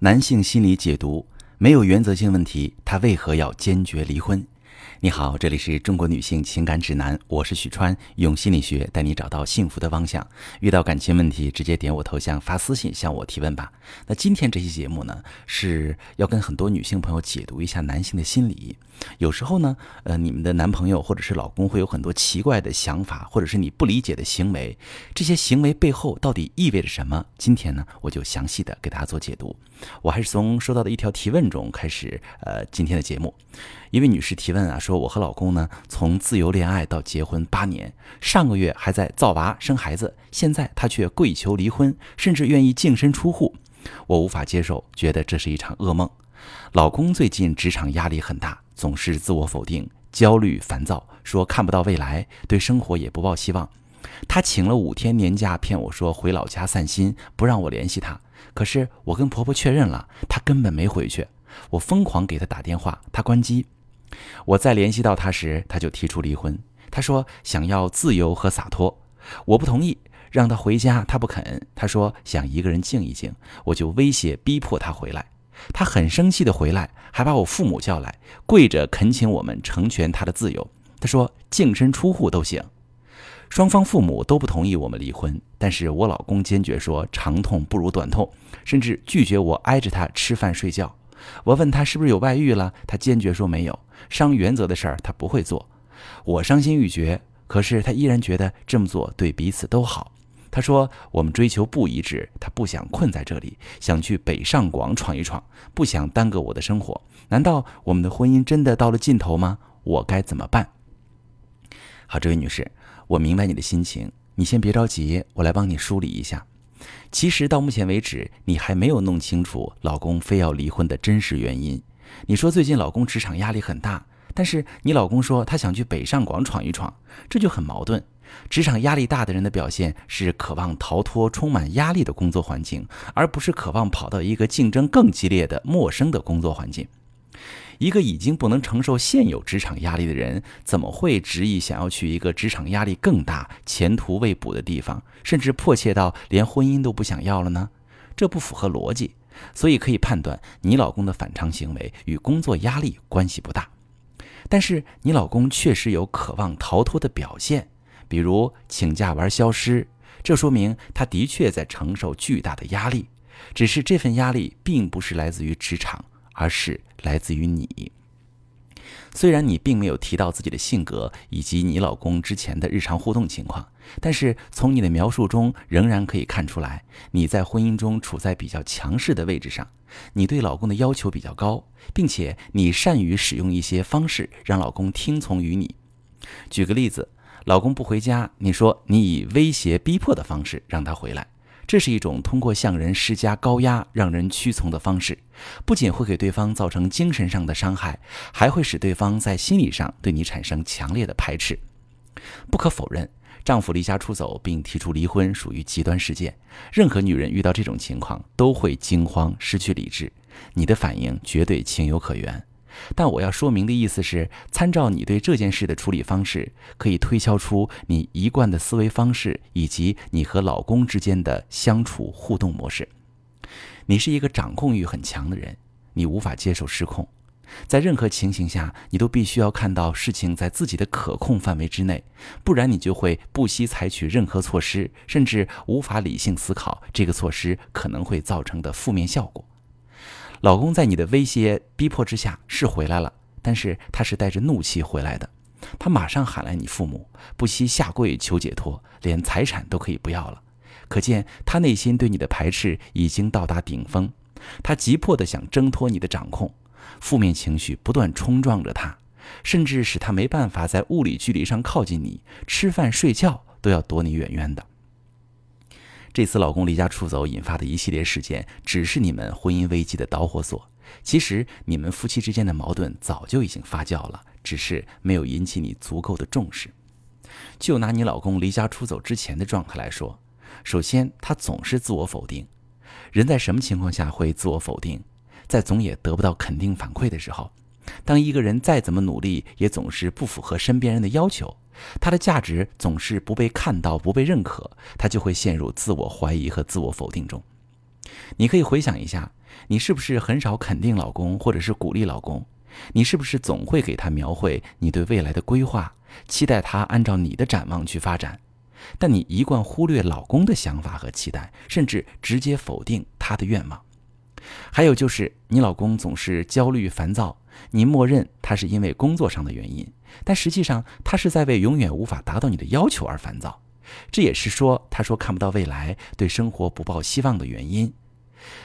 男性心理解读没有原则性问题，他为何要坚决离婚？你好，这里是中国女性情感指南，我是许川，用心理学带你找到幸福的方向。遇到感情问题，直接点我头像发私信向我提问吧。那今天这期节目呢，是要跟很多女性朋友解读一下男性的心理。有时候呢，呃，你们的男朋友或者是老公会有很多奇怪的想法，或者是你不理解的行为，这些行为背后到底意味着什么？今天呢，我就详细的给大家做解读。我还是从收到的一条提问中开始，呃，今天的节目。一位女士提问啊，说我和老公呢，从自由恋爱到结婚八年，上个月还在造娃生孩子，现在他却跪求离婚，甚至愿意净身出户，我无法接受，觉得这是一场噩梦。老公最近职场压力很大，总是自我否定、焦虑、烦躁，说看不到未来，对生活也不抱希望。他请了五天年假，骗我说回老家散心，不让我联系他。可是我跟婆婆确认了，他根本没回去。我疯狂给他打电话，他关机。我再联系到他时，他就提出离婚。他说想要自由和洒脱，我不同意，让他回家，他不肯。他说想一个人静一静，我就威胁逼迫他回来。他很生气的回来，还把我父母叫来，跪着恳请我们成全他的自由。他说净身出户都行。双方父母都不同意我们离婚，但是我老公坚决说长痛不如短痛，甚至拒绝我挨着他吃饭睡觉。我问他是不是有外遇了，他坚决说没有，伤原则的事儿他不会做。我伤心欲绝，可是他依然觉得这么做对彼此都好。他说我们追求不一致，他不想困在这里，想去北上广闯一闯，不想耽搁我的生活。难道我们的婚姻真的到了尽头吗？我该怎么办？好，这位女士，我明白你的心情，你先别着急，我来帮你梳理一下。其实到目前为止，你还没有弄清楚老公非要离婚的真实原因。你说最近老公职场压力很大，但是你老公说他想去北上广闯一闯，这就很矛盾。职场压力大的人的表现是渴望逃脱充满压力的工作环境，而不是渴望跑到一个竞争更激烈的陌生的工作环境。一个已经不能承受现有职场压力的人，怎么会执意想要去一个职场压力更大、前途未卜的地方，甚至迫切到连婚姻都不想要了呢？这不符合逻辑。所以可以判断，你老公的反常行为与工作压力关系不大。但是你老公确实有渴望逃脱的表现，比如请假玩消失，这说明他的确在承受巨大的压力，只是这份压力并不是来自于职场。而是来自于你。虽然你并没有提到自己的性格以及你老公之前的日常互动情况，但是从你的描述中仍然可以看出来，你在婚姻中处在比较强势的位置上。你对老公的要求比较高，并且你善于使用一些方式让老公听从于你。举个例子，老公不回家，你说你以威胁逼迫的方式让他回来。这是一种通过向人施加高压让人屈从的方式，不仅会给对方造成精神上的伤害，还会使对方在心理上对你产生强烈的排斥。不可否认，丈夫离家出走并提出离婚属于极端事件，任何女人遇到这种情况都会惊慌失去理智。你的反应绝对情有可原。但我要说明的意思是，参照你对这件事的处理方式，可以推敲出你一贯的思维方式以及你和老公之间的相处互动模式。你是一个掌控欲很强的人，你无法接受失控，在任何情形下，你都必须要看到事情在自己的可控范围之内，不然你就会不惜采取任何措施，甚至无法理性思考这个措施可能会造成的负面效果。老公在你的威胁逼迫之下是回来了，但是他是带着怒气回来的。他马上喊来你父母，不惜下跪求解脱，连财产都可以不要了。可见他内心对你的排斥已经到达顶峰，他急迫的想挣脱你的掌控，负面情绪不断冲撞着他，甚至使他没办法在物理距离上靠近你，吃饭睡觉都要躲你远远的。这次老公离家出走引发的一系列事件，只是你们婚姻危机的导火索。其实你们夫妻之间的矛盾早就已经发酵了，只是没有引起你足够的重视。就拿你老公离家出走之前的状态来说，首先他总是自我否定。人在什么情况下会自我否定？在总也得不到肯定反馈的时候。当一个人再怎么努力，也总是不符合身边人的要求。他的价值总是不被看到、不被认可，他就会陷入自我怀疑和自我否定中。你可以回想一下，你是不是很少肯定老公，或者是鼓励老公？你是不是总会给他描绘你对未来的规划，期待他按照你的展望去发展？但你一贯忽略老公的想法和期待，甚至直接否定他的愿望。还有就是，你老公总是焦虑烦躁，你默认他是因为工作上的原因，但实际上他是在为永远无法达到你的要求而烦躁。这也是说，他说看不到未来，对生活不抱希望的原因。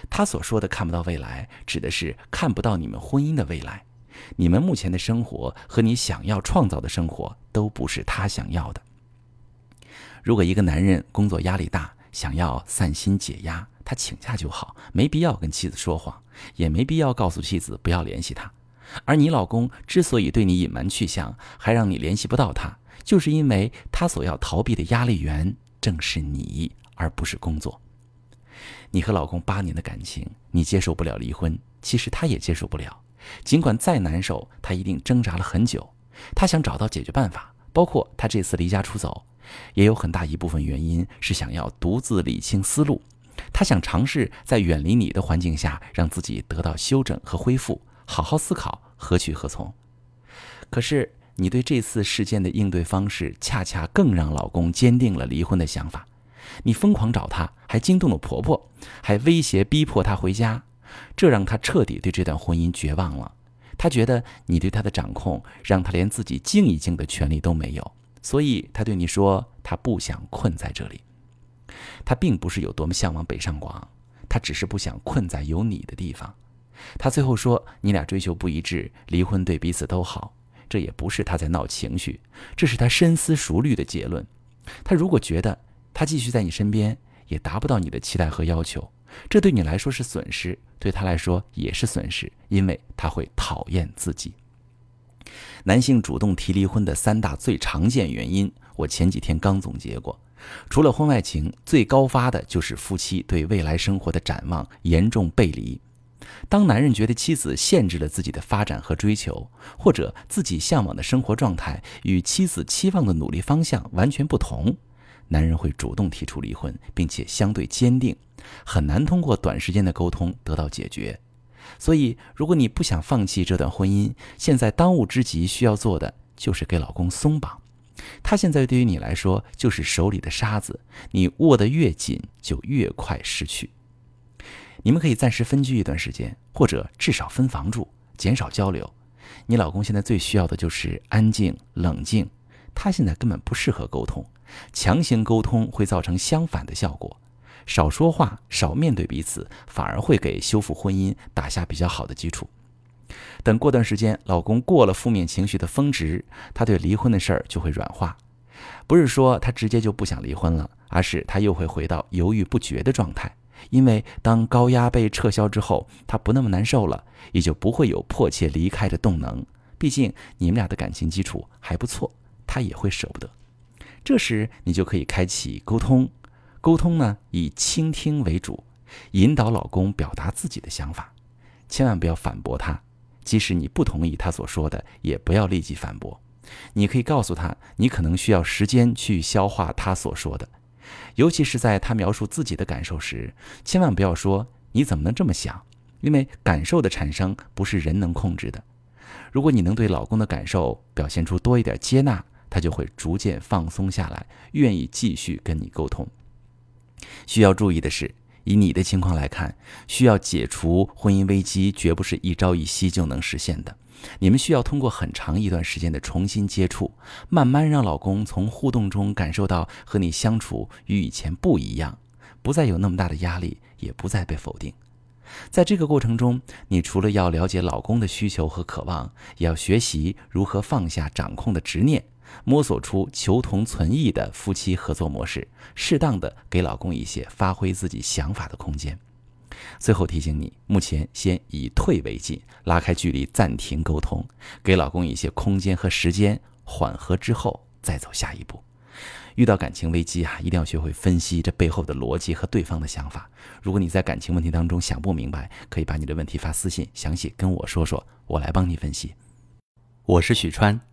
他所说的看不到未来，指的是看不到你们婚姻的未来。你们目前的生活和你想要创造的生活都不是他想要的。如果一个男人工作压力大，想要散心解压，他请假就好，没必要跟妻子说谎，也没必要告诉妻子不要联系他。而你老公之所以对你隐瞒去向，还让你联系不到他，就是因为他所要逃避的压力源正是你，而不是工作。你和老公八年的感情，你接受不了离婚，其实他也接受不了。尽管再难受，他一定挣扎了很久。他想找到解决办法，包括他这次离家出走，也有很大一部分原因是想要独自理清思路。他想尝试在远离你的环境下，让自己得到休整和恢复，好好思考何去何从。可是你对这次事件的应对方式，恰恰更让老公坚定了离婚的想法。你疯狂找他，还惊动了婆婆，还威胁逼迫他回家。这让他彻底对这段婚姻绝望了。他觉得你对他的掌控，让他连自己静一静的权利都没有。所以他对你说，他不想困在这里。他并不是有多么向往北上广，他只是不想困在有你的地方。他最后说，你俩追求不一致，离婚对彼此都好。这也不是他在闹情绪，这是他深思熟虑的结论。他如果觉得他继续在你身边，也达不到你的期待和要求。这对你来说是损失，对他来说也是损失，因为他会讨厌自己。男性主动提离婚的三大最常见原因，我前几天刚总结过。除了婚外情，最高发的就是夫妻对未来生活的展望严重背离。当男人觉得妻子限制了自己的发展和追求，或者自己向往的生活状态与妻子期望的努力方向完全不同。男人会主动提出离婚，并且相对坚定，很难通过短时间的沟通得到解决。所以，如果你不想放弃这段婚姻，现在当务之急需要做的就是给老公松绑。他现在对于你来说就是手里的沙子，你握得越紧，就越快失去。你们可以暂时分居一段时间，或者至少分房住，减少交流。你老公现在最需要的就是安静、冷静，他现在根本不适合沟通。强行沟通会造成相反的效果，少说话、少面对彼此，反而会给修复婚姻打下比较好的基础。等过段时间，老公过了负面情绪的峰值，他对离婚的事儿就会软化。不是说他直接就不想离婚了，而是他又会回到犹豫不决的状态。因为当高压被撤销之后，他不那么难受了，也就不会有迫切离开的动能。毕竟你们俩的感情基础还不错，他也会舍不得。这时，你就可以开启沟通。沟通呢，以倾听为主，引导老公表达自己的想法，千万不要反驳他。即使你不同意他所说的，也不要立即反驳。你可以告诉他，你可能需要时间去消化他所说的，尤其是在他描述自己的感受时，千万不要说“你怎么能这么想”，因为感受的产生不是人能控制的。如果你能对老公的感受表现出多一点接纳，他就会逐渐放松下来，愿意继续跟你沟通。需要注意的是，以你的情况来看，需要解除婚姻危机，绝不是一朝一夕就能实现的。你们需要通过很长一段时间的重新接触，慢慢让老公从互动中感受到和你相处与以前不一样，不再有那么大的压力，也不再被否定。在这个过程中，你除了要了解老公的需求和渴望，也要学习如何放下掌控的执念。摸索出求同存异的夫妻合作模式，适当的给老公一些发挥自己想法的空间。最后提醒你，目前先以退为进，拉开距离，暂停沟通，给老公一些空间和时间缓和之后再走下一步。遇到感情危机啊，一定要学会分析这背后的逻辑和对方的想法。如果你在感情问题当中想不明白，可以把你的问题发私信，详细跟我说说，我来帮你分析。我是许川。